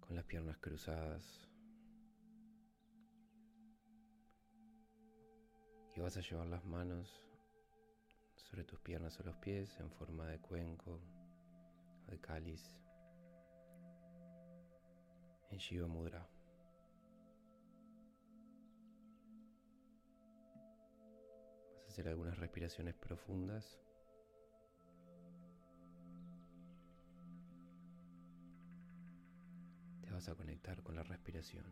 Con las piernas cruzadas. Y vas a llevar las manos sobre tus piernas o los pies en forma de cuenco o de cáliz en Shiva Mudra. hacer algunas respiraciones profundas. Vas a conectar con la respiración.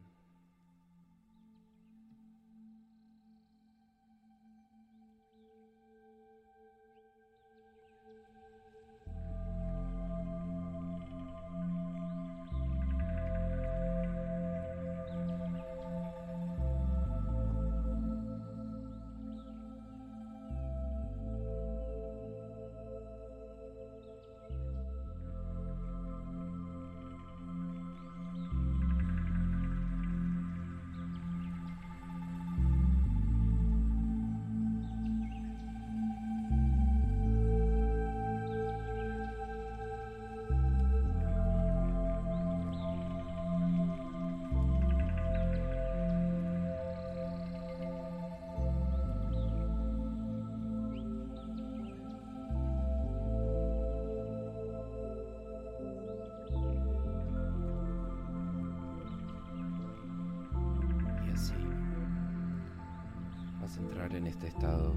En este estado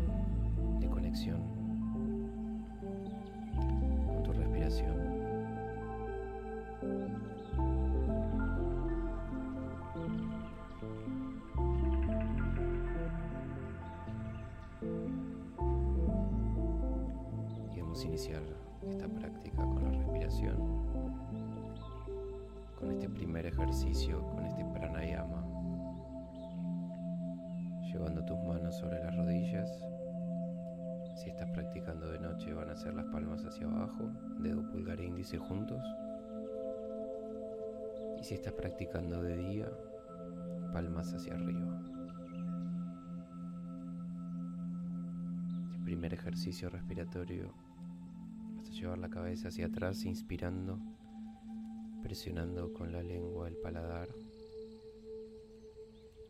de conexión con tu respiración. Y vamos a iniciar esta práctica con la respiración, con este primer ejercicio, con este pranayama llevando tus manos sobre las rodillas. Si estás practicando de noche van a ser las palmas hacia abajo, dedo pulgar e índice juntos. Y si estás practicando de día, palmas hacia arriba. El primer ejercicio respiratorio vas a llevar la cabeza hacia atrás inspirando, presionando con la lengua el paladar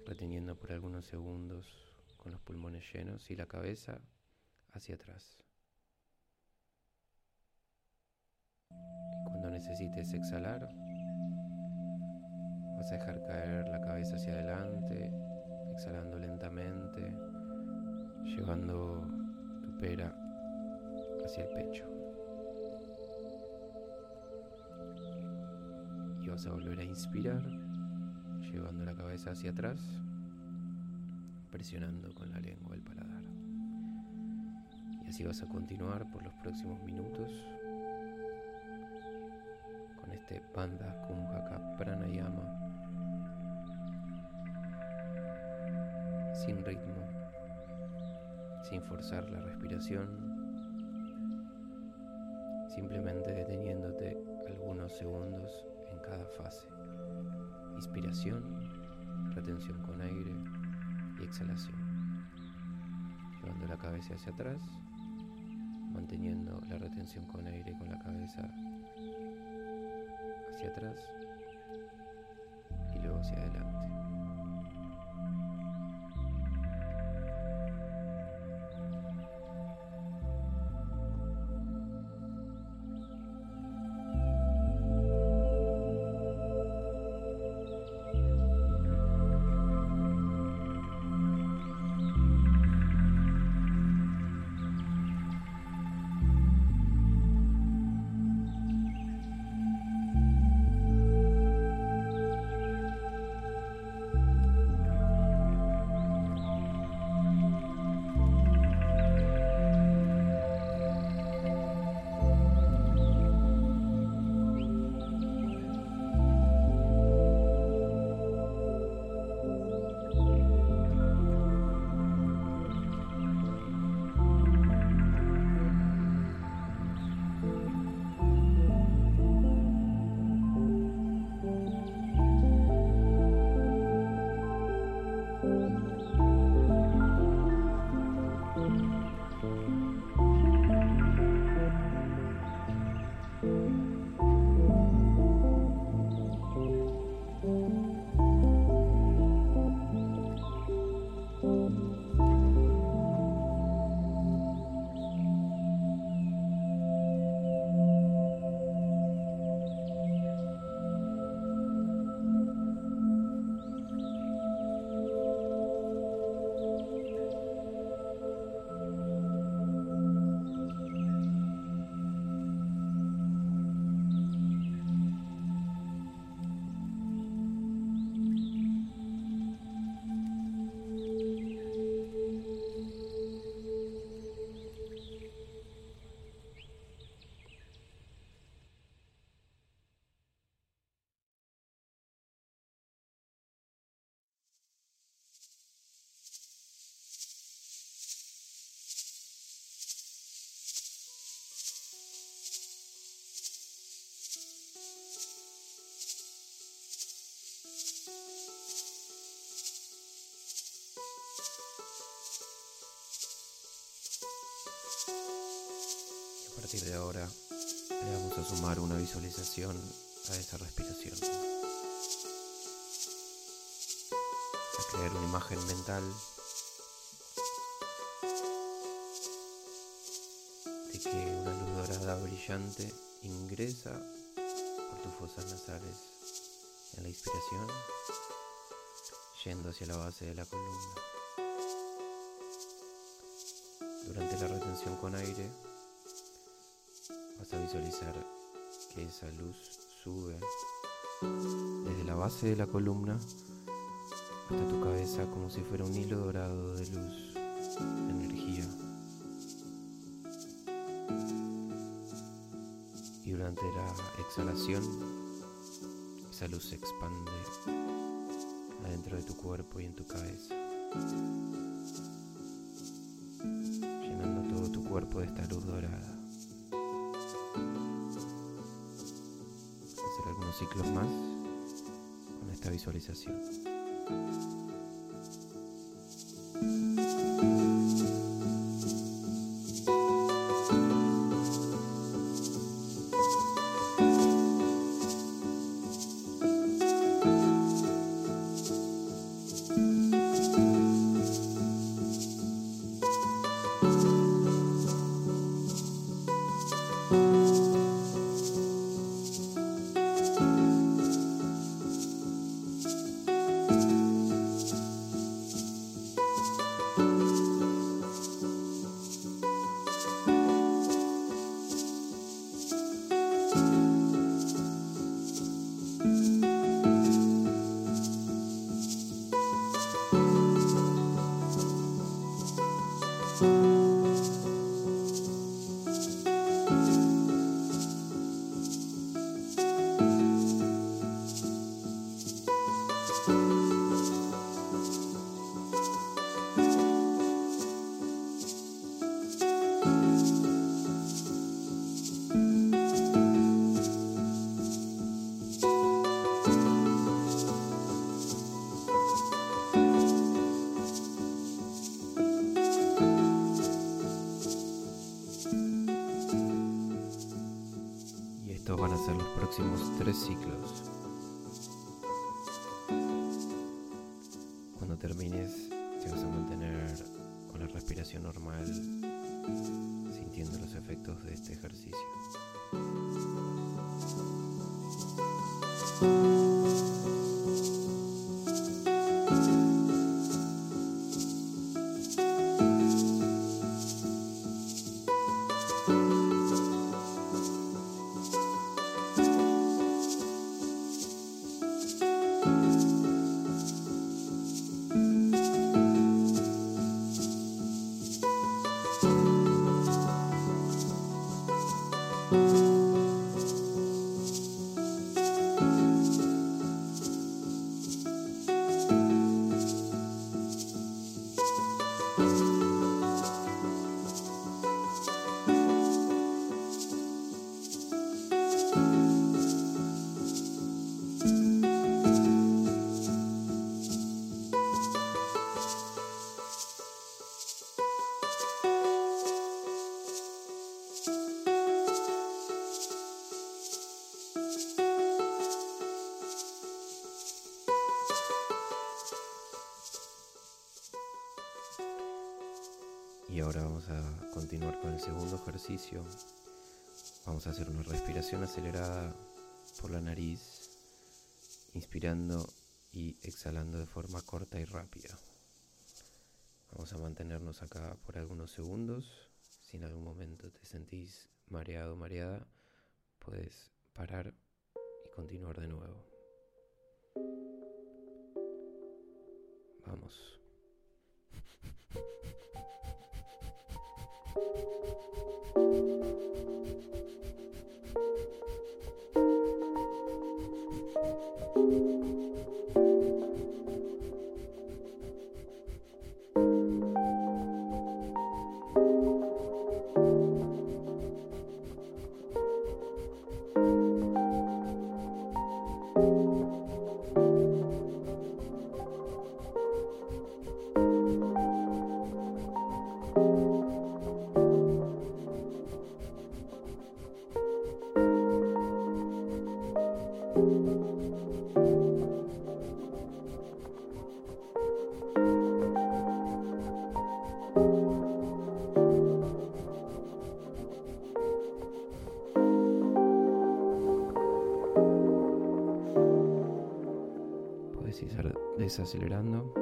reteniendo por algunos segundos con los pulmones llenos y la cabeza hacia atrás. Cuando necesites exhalar, vas a dejar caer la cabeza hacia adelante, exhalando lentamente, llevando tu pera hacia el pecho. Y vas a volver a inspirar llevando la cabeza hacia atrás, presionando con la lengua el paladar. Y así vas a continuar por los próximos minutos con este Panda Kumhaka Pranayama sin ritmo, sin forzar la respiración, simplemente deteniéndote algunos segundos en cada fase. Inspiración, retención con aire y exhalación. Llevando la cabeza hacia atrás, manteniendo la retención con aire con la cabeza hacia atrás y luego hacia adelante. Partir de ahora le vamos a sumar una visualización a esa respiración. A crear una imagen mental de que una luz dorada brillante ingresa por tus fosas nasales en la inspiración, yendo hacia la base de la columna. Durante la retención con aire, vas a visualizar que esa luz sube desde la base de la columna hasta tu cabeza como si fuera un hilo dorado de luz, de energía. Y durante la exhalación, esa luz se expande adentro de tu cuerpo y en tu cabeza, llenando todo tu cuerpo de esta luz dorada. Hacer algunos ciclos más con esta visualización. Normal, sintiendo los efectos de este ejercicio. Con el segundo ejercicio. Vamos a hacer una respiración acelerada por la nariz, inspirando y exhalando de forma corta y rápida. Vamos a mantenernos acá por algunos segundos. Si en algún momento te sentís mareado o mareada, puedes parar y continuar de nuevo. Vamos. thank you desacelerando.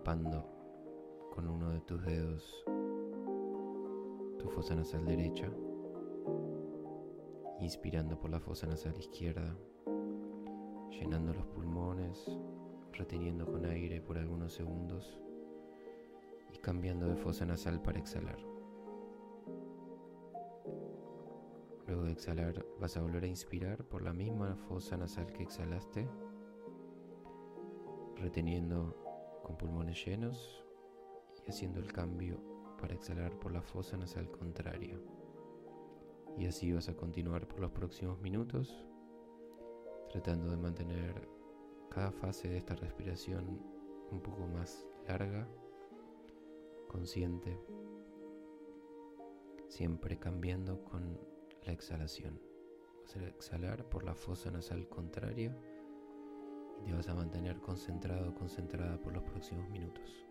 Tapando con uno de tus dedos tu fosa nasal derecha, inspirando por la fosa nasal izquierda, llenando los pulmones, reteniendo con aire por algunos segundos y cambiando de fosa nasal para exhalar. Luego de exhalar vas a volver a inspirar por la misma fosa nasal que exhalaste, reteniendo con pulmones llenos y haciendo el cambio para exhalar por la fosa nasal contraria. Y así vas a continuar por los próximos minutos, tratando de mantener cada fase de esta respiración un poco más larga, consciente, siempre cambiando con la exhalación. Vas a exhalar por la fosa nasal contraria te vas a mantener concentrado concentrada por los próximos minutos.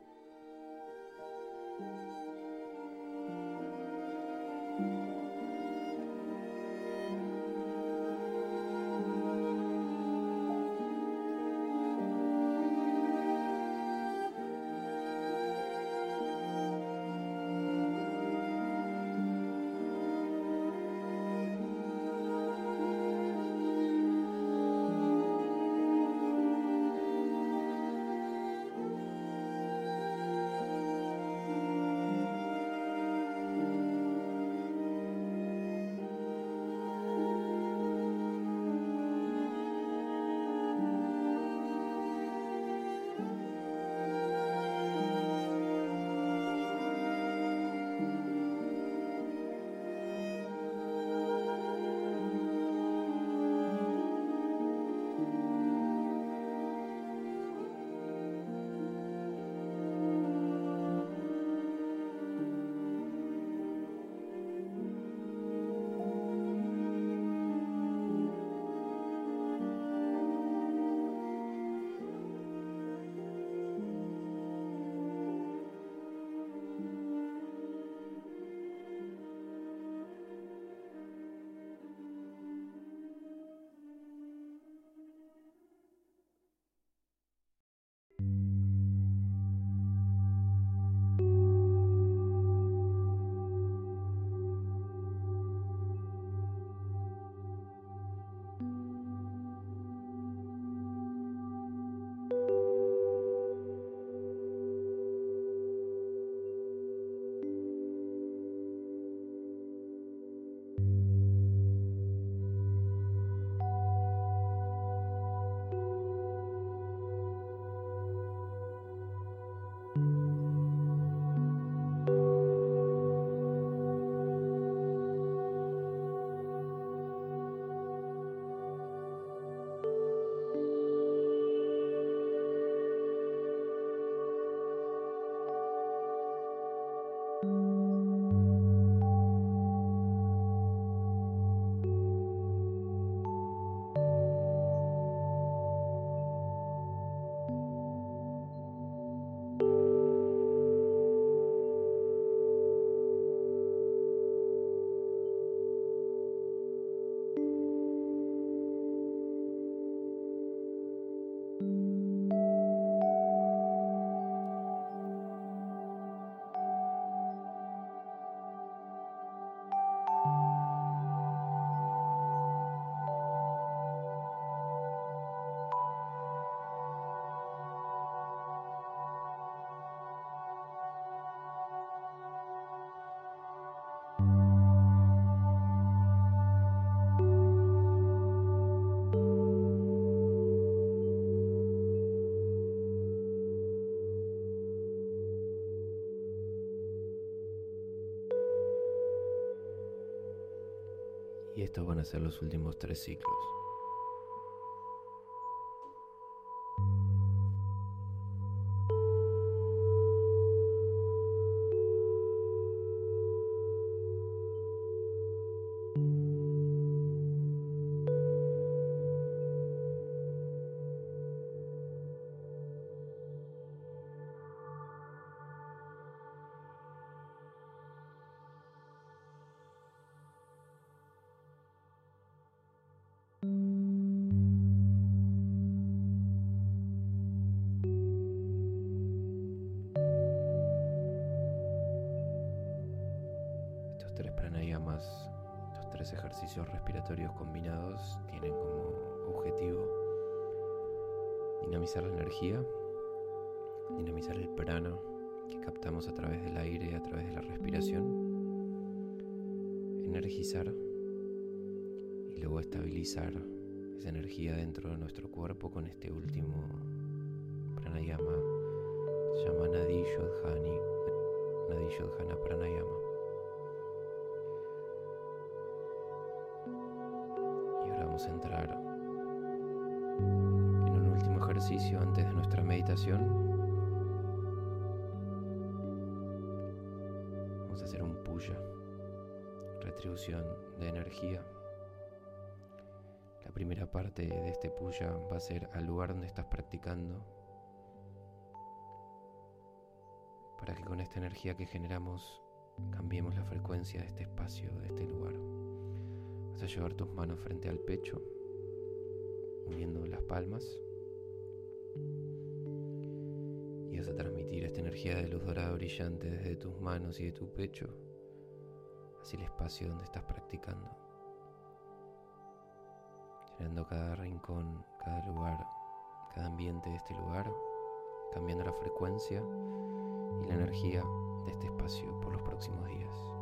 Estos van a ser los últimos tres ciclos. Ejercicios respiratorios combinados tienen como objetivo dinamizar la energía, dinamizar el prana que captamos a través del aire, a través de la respiración, energizar y luego estabilizar esa energía dentro de nuestro cuerpo con este último pranayama, se llama Nadi Shodhani, Nadi Pranayama. Entrar en un último ejercicio antes de nuestra meditación. Vamos a hacer un puya, retribución de energía. La primera parte de este puya va a ser al lugar donde estás practicando, para que con esta energía que generamos cambiemos la frecuencia de este espacio, de este lugar. Vas a llevar tus manos frente al pecho, uniendo las palmas. Y vas a transmitir esta energía de luz dorada brillante desde tus manos y de tu pecho hacia el espacio donde estás practicando. Llenando cada rincón, cada lugar, cada ambiente de este lugar, cambiando la frecuencia y la energía de este espacio por los próximos días.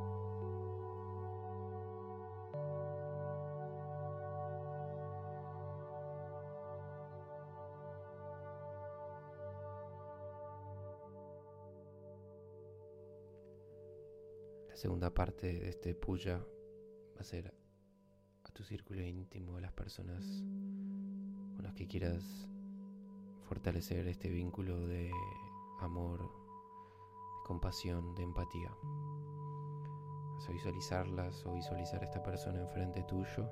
Segunda parte de este puya va a ser a tu círculo íntimo, a las personas con las que quieras fortalecer este vínculo de amor, de compasión, de empatía. Vas a visualizarlas o visualizar a esta persona enfrente tuyo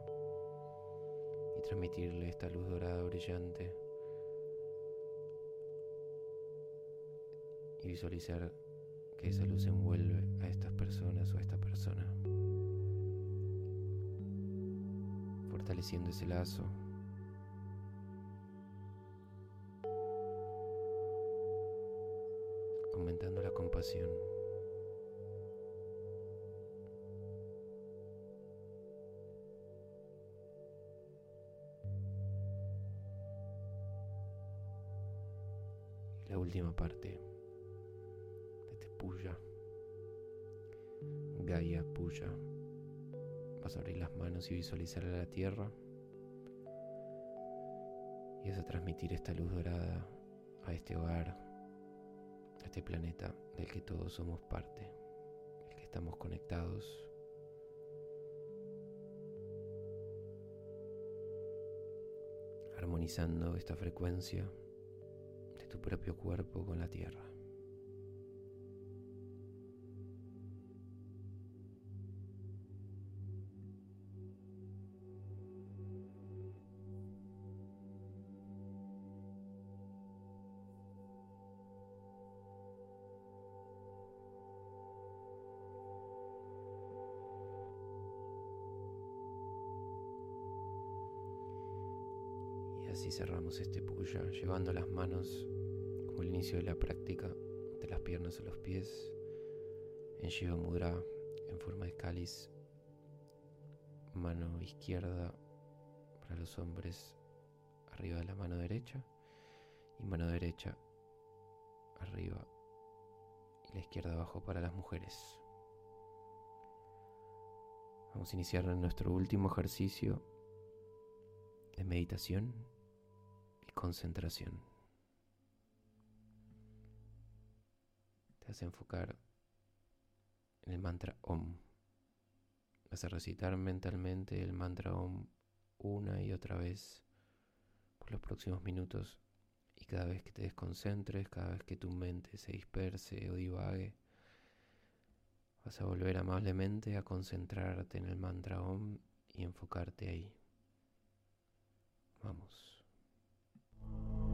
y transmitirle esta luz dorada brillante y visualizar esa luz envuelve a estas personas o a esta persona, fortaleciendo ese lazo. aumentando la compasión. La última parte. Gaia Puya. Vas a abrir las manos y visualizar a la tierra. Y vas a transmitir esta luz dorada a este hogar, a este planeta del que todos somos parte, el que estamos conectados. Armonizando esta frecuencia de tu propio cuerpo con la tierra. Así cerramos este puya, llevando las manos, como el inicio de la práctica, de las piernas a los pies, en Shiva Mudra, en forma de cáliz, mano izquierda para los hombres arriba de la mano derecha y mano derecha arriba y la izquierda abajo para las mujeres. Vamos a iniciar nuestro último ejercicio de meditación concentración. Te hace enfocar en el mantra OM. Vas a recitar mentalmente el mantra OM una y otra vez por los próximos minutos y cada vez que te desconcentres, cada vez que tu mente se disperse o divague, vas a volver amablemente a concentrarte en el mantra OM y enfocarte ahí. Vamos. Thank you.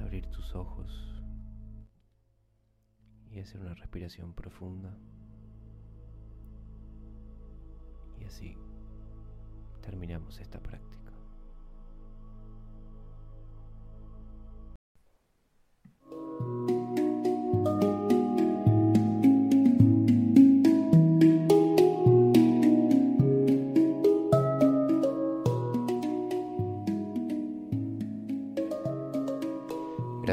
Abrir tus ojos y hacer una respiración profunda. Y así terminamos esta práctica.